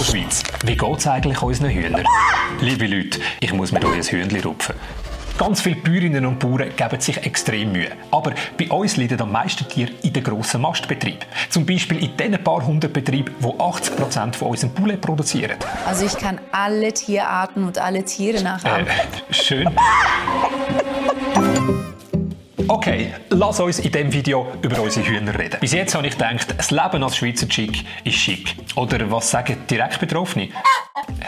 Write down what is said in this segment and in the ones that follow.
Apropos Schweiz, wie geht es eigentlich unseren Hühnern? Liebe Leute, ich muss mir euch ein Hühnchen rupfen. Ganz viele Bäuerinnen und Bauern geben sich extrem Mühe. Aber bei uns leiden am meisten Tiere in den grossen Mastbetrieben. Zum Beispiel in den paar hundert Betrieben, die 80 Prozent von unserem Poulet produzieren. Also ich kann alle Tierarten und alle Tiere nachahmen. Äh, schön. Okay, lass uns in diesem Video über unsere Hühner reden. Bis jetzt habe ich gedacht, das Leben als Schweizer Chick ist schick. Oder was sagen direkt Betroffene?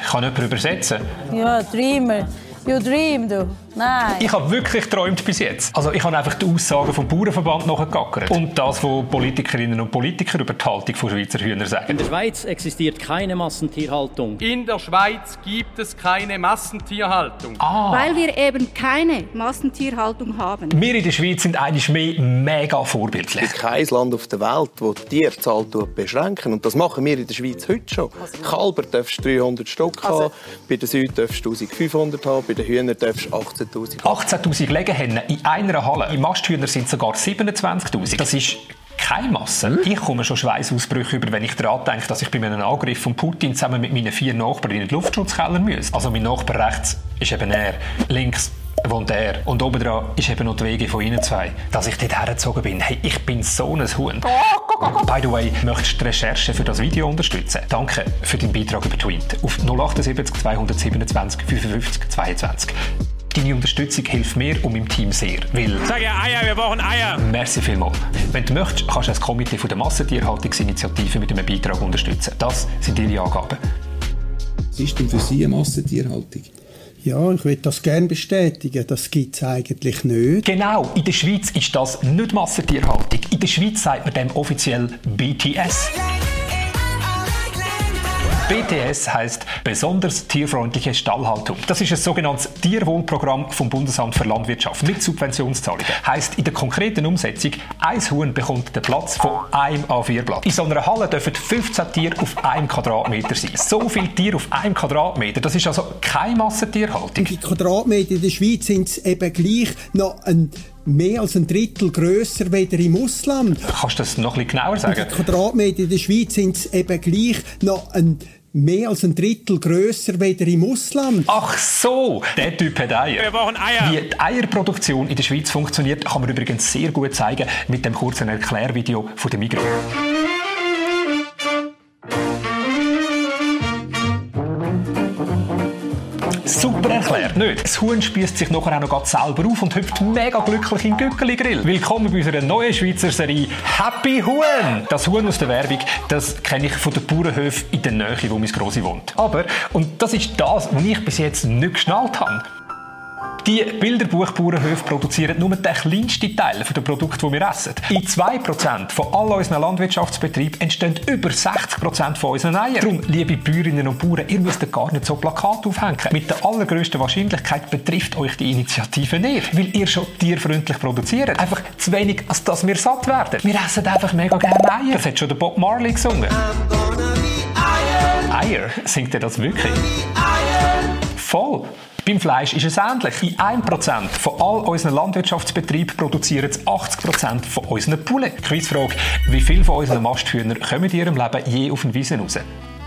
Kann jemand übersetzen? Ja, Dreamer. You dream, du. Nein. Ich habe wirklich geträumt bis jetzt. Also ich habe einfach die Aussagen vom Bauernverband nachgegackert. Und das, was Politikerinnen und Politiker über die Haltung von Schweizer Hühnern sagen. In der Schweiz existiert keine Massentierhaltung. In der Schweiz gibt es keine Massentierhaltung. Ah. Weil wir eben keine Massentierhaltung haben. Wir in der Schweiz sind eigentlich mehr mega vorbildlich. Es gibt kein Land auf der Welt, das die Tierzahl beschränken. Und das machen wir in der Schweiz heute schon. Kalber darfst du 300 Stück haben, bei den Süd darfst du 1500 haben, bei den Hühnern darfst du 18'000 18'000 Legehennen in einer Halle. Im Masthühner sind sogar 27'000. Das ist keine Masse. Ich komme schon Schweißausbrüche über, wenn ich daran denke, dass ich bei einem Angriff von Putin zusammen mit meinen vier Nachbarn in den Luftschutzkeller muss. Also mein Nachbar rechts ist eben er, links wohnt er und oben dran ist eben noch die Wege von ihnen zwei. Dass ich dort hergezogen bin, hey, ich bin so ein Huhn. By the way, möchtest du die Recherche für das Video unterstützen? Danke für deinen Beitrag über Tweet auf 078 227 55 22. Deine Unterstützung hilft mir und meinem Team sehr, weil... Sag ja Eier, wir brauchen Eier. Merci vielmals. Wenn du möchtest, kannst du das Komitee von der Massentierhaltungsinitiative mit einem Beitrag unterstützen. Das sind ihre Angaben. Was ist denn für Sie eine Massentierhaltung? Ja, ich würde das gerne bestätigen. Das gibt es eigentlich nicht. Genau, in der Schweiz ist das nicht Massentierhaltung. In der Schweiz sagt man dem offiziell BTS. BTS heißt besonders tierfreundliche Stallhaltung. Das ist ein sogenanntes Tierwohlprogramm vom Bundesamt für Landwirtschaft mit Subventionszahlungen. Heißt in der konkreten Umsetzung, ein Huhn bekommt den Platz von einem A4-Blatt. In so einer Halle dürfen 15 Tiere auf einem Quadratmeter sein. So viele Tiere auf einem Quadratmeter, das ist also keine Massentierhaltung. Die Quadratmeter in der Schweiz sind eben gleich noch ein mehr als ein Drittel grösser weder im Ausland. Kannst du das noch ein bisschen genauer sagen? Die Quadratmeter in der Schweiz sind eben gleich noch ein mehr als ein Drittel grösser weder im Ausland. Ach so, der Typ hat Eier. Wir brauchen Eier. Wie die Eierproduktion in der Schweiz funktioniert, kann man übrigens sehr gut zeigen mit dem kurzen Erklärvideo von der Migros. Erklärt, nicht? Das Huhn spießt sich nachher auch noch selber auf und hüpft mega glücklich in den Gückeli-Grill. Willkommen bei unserer neuen Schweizer Serie Happy Huhn. Das Huhn aus der Werbung, das kenne ich von den Bauernhöfen in der Nähe, wo mein Grossi wohnt. Aber, und das ist das, was ich bis jetzt nicht geschnallt habe, die Bilderbuchbauernhöfe produzieren nur den kleinsten Teil der Produkte, die wir essen. In 2% von all unseren Landwirtschaftsbetrieben entstehen über 60% von unseren Eiern. Darum, liebe Bäuerinnen und Bauern, ihr müsst gar nicht so Plakate aufhängen. Mit der allergrößten Wahrscheinlichkeit betrifft euch die Initiative nicht, weil ihr schon tierfreundlich produziert. Einfach zu wenig, als dass wir satt werden. Wir essen einfach mega gerne Eier. Das hat schon der Bob Marley gesungen. Eier? Singt er das wirklich? Voll. Beim Fleisch ist es ähnlich. In 1% von all unseren Landwirtschaftsbetrieben produzieren 80% von unseren Poulet. Quizfrage, wie viele von unseren Masthühnern kommen in ihrem Leben je auf den Wiesen raus?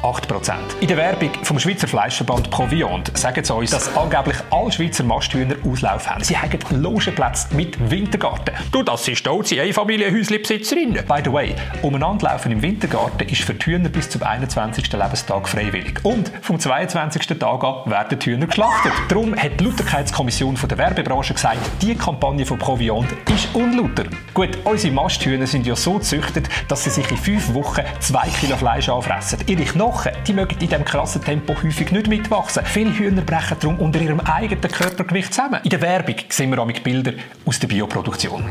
8%. In der Werbung vom Schweizer Fleischverband Proviant sagen sie uns, dass angeblich alle Schweizer Masthühner Auslauf haben. Sie haben Logenplätze mit Wintergarten. Du, das sind stolze Einfamilienhäuslebesitzerinnen. By the way, umeinander laufen im Wintergarten ist für die Hühner bis zum 21. Lebenstag freiwillig. Und vom 22. Tag an werden die Hühner geschlachtet. Darum hat die Lauterkeitskommission der Werbebranche gesagt, die Kampagne von Proviant ist unlauter. Gut, unsere Masthühner sind ja so gezüchtet, dass sie sich in fünf Wochen zwei Kilo Fleisch anfressen. Ihre Knochen, die mögen in diesem krassen Tempo häufig nicht mitwachsen. Viele Hühner brechen darum unter ihrem eigenen Körpergewicht zusammen. In der Werbung sehen wir auch mit Bilder aus der Bioproduktion.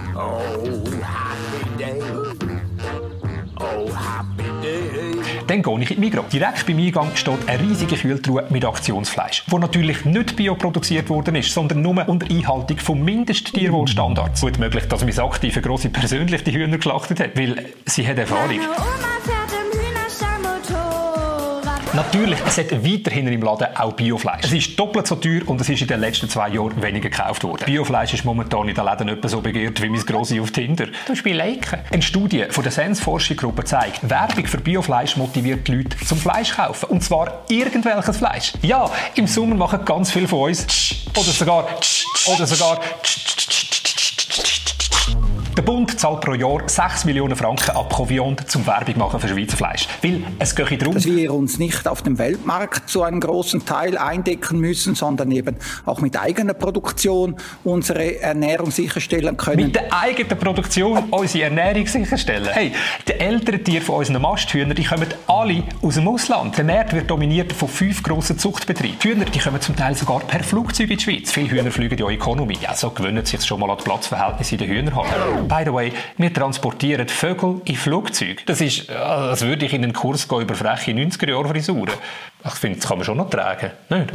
Dann gehe ich in die Migros. Direkt beim Eingang steht eine riesige Kühltruhe mit Aktionsfleisch, wo natürlich nicht bioproduziert worden ist, sondern nur unter Einhaltung von Mindesttierwohlstandards. Gut möglich, dass meine aktive Grosse persönlich die Hühner geschlachtet hat, weil sie hat Erfahrung. Natürlich, es hat weiterhin im Laden auch Biofleisch. Es ist doppelt so teuer und es ist in den letzten zwei Jahren weniger gekauft worden. Biofleisch ist momentan in den Läden etwa so begehrt wie mein Grossi auf Tinder. Du Beispiel Liken. Eine Studie von der Sens Forschungsgruppe zeigt, Werbung für Biofleisch motiviert die Leute zum Fleisch kaufen. Und zwar irgendwelches Fleisch. Ja, im Sommer machen ganz viele von uns oder sogar oder sogar der Bund zahlt pro Jahr 6 Millionen Franken ab Coviand zum Werbung machen für Schweizer Fleisch. Weil es geht darum, dass wir uns nicht auf dem Weltmarkt zu einem großen Teil eindecken müssen, sondern eben auch mit eigener Produktion unsere Ernährung sicherstellen können. Mit der eigenen Produktion unsere Ernährung sicherstellen. Hey, die älteren Tiere von unseren Masthühnern, die kommen alle aus dem Ausland. Der Markt wird dominiert von fünf grossen Zuchtbetrieben. Die Hühner, die kommen zum Teil sogar per Flugzeug in die Schweiz. Viele Hühner fliegen ja Economy. Ja, so gewöhnen sich schon mal an die Platzverhältnisse in den Hühnerhallen. By the way, wir transportieren Vögel in Flugzeugen. Das ist, äh, als würde ich in einen Kurs gehen über freche 90er-Jahre-Frisuren. Ich finde, das kann man schon noch tragen, nicht?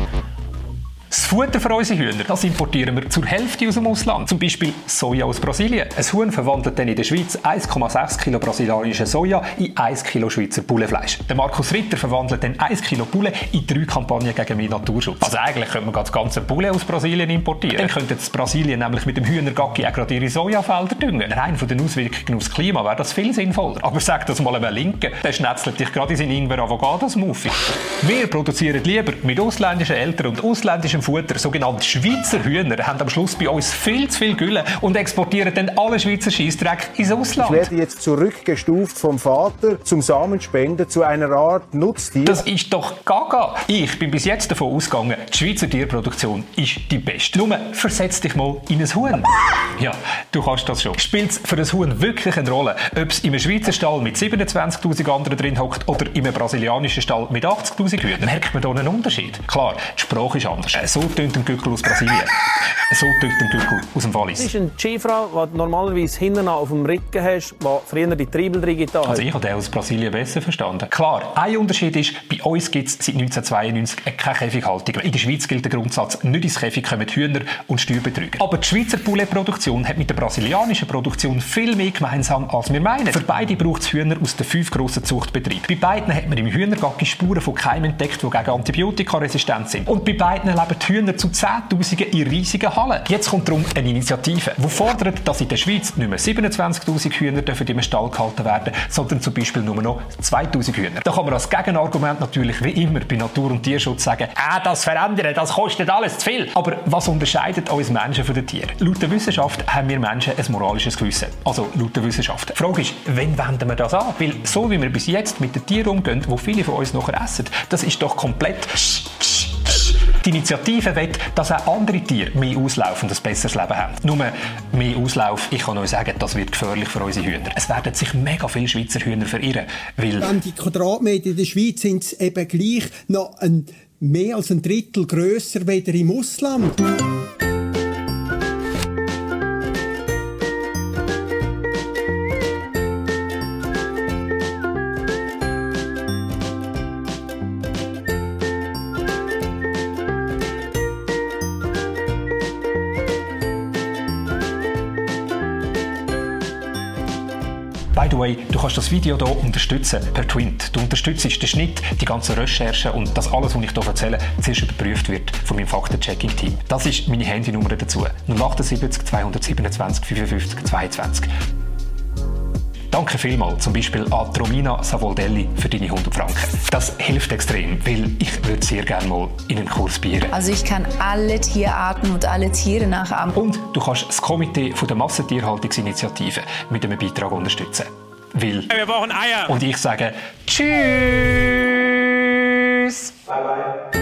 Das Futter für unsere Hühner, das importieren wir zur Hälfte aus dem Ausland. Zum Beispiel Soja aus Brasilien. Ein Huhn verwandelt dann in der Schweiz 1,6 Kilo brasilianische Soja in 1 Kilo Schweizer Bullefleisch. Der Markus Ritter verwandelt dann 1 Kilo Bulle in drei Kampagnen gegen mehr Naturschutz. Also eigentlich könnte man das ganze Bulle aus Brasilien importieren. Dann könnte das Brasilien nämlich mit dem Hühnergacki auch gerade ihre Sojafelder düngen. Rein von den Auswirkungen aufs Klima wäre das viel sinnvoller. Aber sag das mal einem Linken, der schnetzelt dich gerade in seinen Ingwer Avocado Smoothie. Wir produzieren lieber mit ausländischen Eltern und ausländischem Futter, sogenannte Schweizer Hühner, haben am Schluss bei uns viel zu viel Gülle und exportieren dann alle Schweizer Scheissdreck ins Ausland. Ich werde jetzt zurückgestuft vom Vater zum Samenspender, zu einer Art Nutztier. Das ist doch gaga. Ich bin bis jetzt davon ausgegangen, die Schweizer Tierproduktion ist die beste. Nur versetz dich mal in ein Huhn. Ja, du kannst das schon. Spielt es für ein Huhn wirklich eine Rolle, ob es in einem Schweizer Stall mit 27'000 anderen drin hockt oder in einem brasilianischen Stall mit 80'000 Hühnern? Merkt man da einen Unterschied? Klar, die Sprache ist anders. So tönt ein Gückel aus Brasilien. So tönt ein Gückel aus dem Wallis. Das ist eine Skifrau, die du normalerweise hinten auf dem Rücken hast, die früher die Triebel drin hat. Also ich habe den aus Brasilien besser verstanden. Klar, ein Unterschied ist, bei uns gibt es seit 1992 keine Käfighaltung. In der Schweiz gilt der Grundsatz, nicht ins Käfig kommen Hühner und Steuerbetrüger. Aber die Schweizer Poulet-Produktion hat mit der brasilianischen Produktion viel mehr gemeinsam, als wir meinen. Für beide braucht es Hühner aus den fünf grossen Zuchtbetrieben. Bei beiden hat man im Hühnergacki Spuren von Keimen entdeckt, die gegen Antibiotika resistent sind. Und bei beiden leben die Hühner zu Zehntausenden in riesigen Hallen. Jetzt kommt darum eine Initiative, die fordert, dass in der Schweiz nicht mehr 27'000 Hühner dürfen im Stall gehalten werden, sondern zum Beispiel nur noch 2'000 Hühner. Da kann man als Gegenargument natürlich wie immer bei Natur- und Tierschutz sagen, ah, das verändern, das kostet alles zu viel. Aber was unterscheidet uns Menschen von den Tieren? Laut der Wissenschaft haben wir Menschen ein moralisches Gewissen. Also laut der Wissenschaft. Die Frage ist, wann wenden wir das an? Weil so wie wir bis jetzt mit den Tieren umgehen, wo viele von uns nachher essen, das ist doch komplett die Initiative will, dass auch andere Tiere mehr Auslauf und ein besseres Leben haben. Nur mehr Auslauf, ich kann euch sagen, das wird gefährlich für unsere Hühner. Es werden sich mega viele Schweizer Hühner verirren, weil... An die Quadratmeter in der Schweiz sind eben gleich noch ein, mehr als ein Drittel grösser weder im Ausland. The way, du kannst das Video hier unterstützen per Twint. Du unterstützt den Schnitt, die ganzen Recherchen und das alles, was ich hier erzähle, zuerst überprüft wird von meinem Faktenchecking-Team. Das ist meine Handynummer dazu. 078 227 55 22. Danke vielmals, zum Beispiel an Romina Savoldelli für deine 100 Franken. Das hilft extrem, weil ich würde sehr gerne mal in einen Kurs bieren. Also ich kann alle Tierarten und alle Tiere nachahmen. Und du kannst das Komitee von der Massentierhaltungsinitiative mit einem Beitrag unterstützen will. Wir brauchen Eier. Und ich sage Tschüss. Bye bye.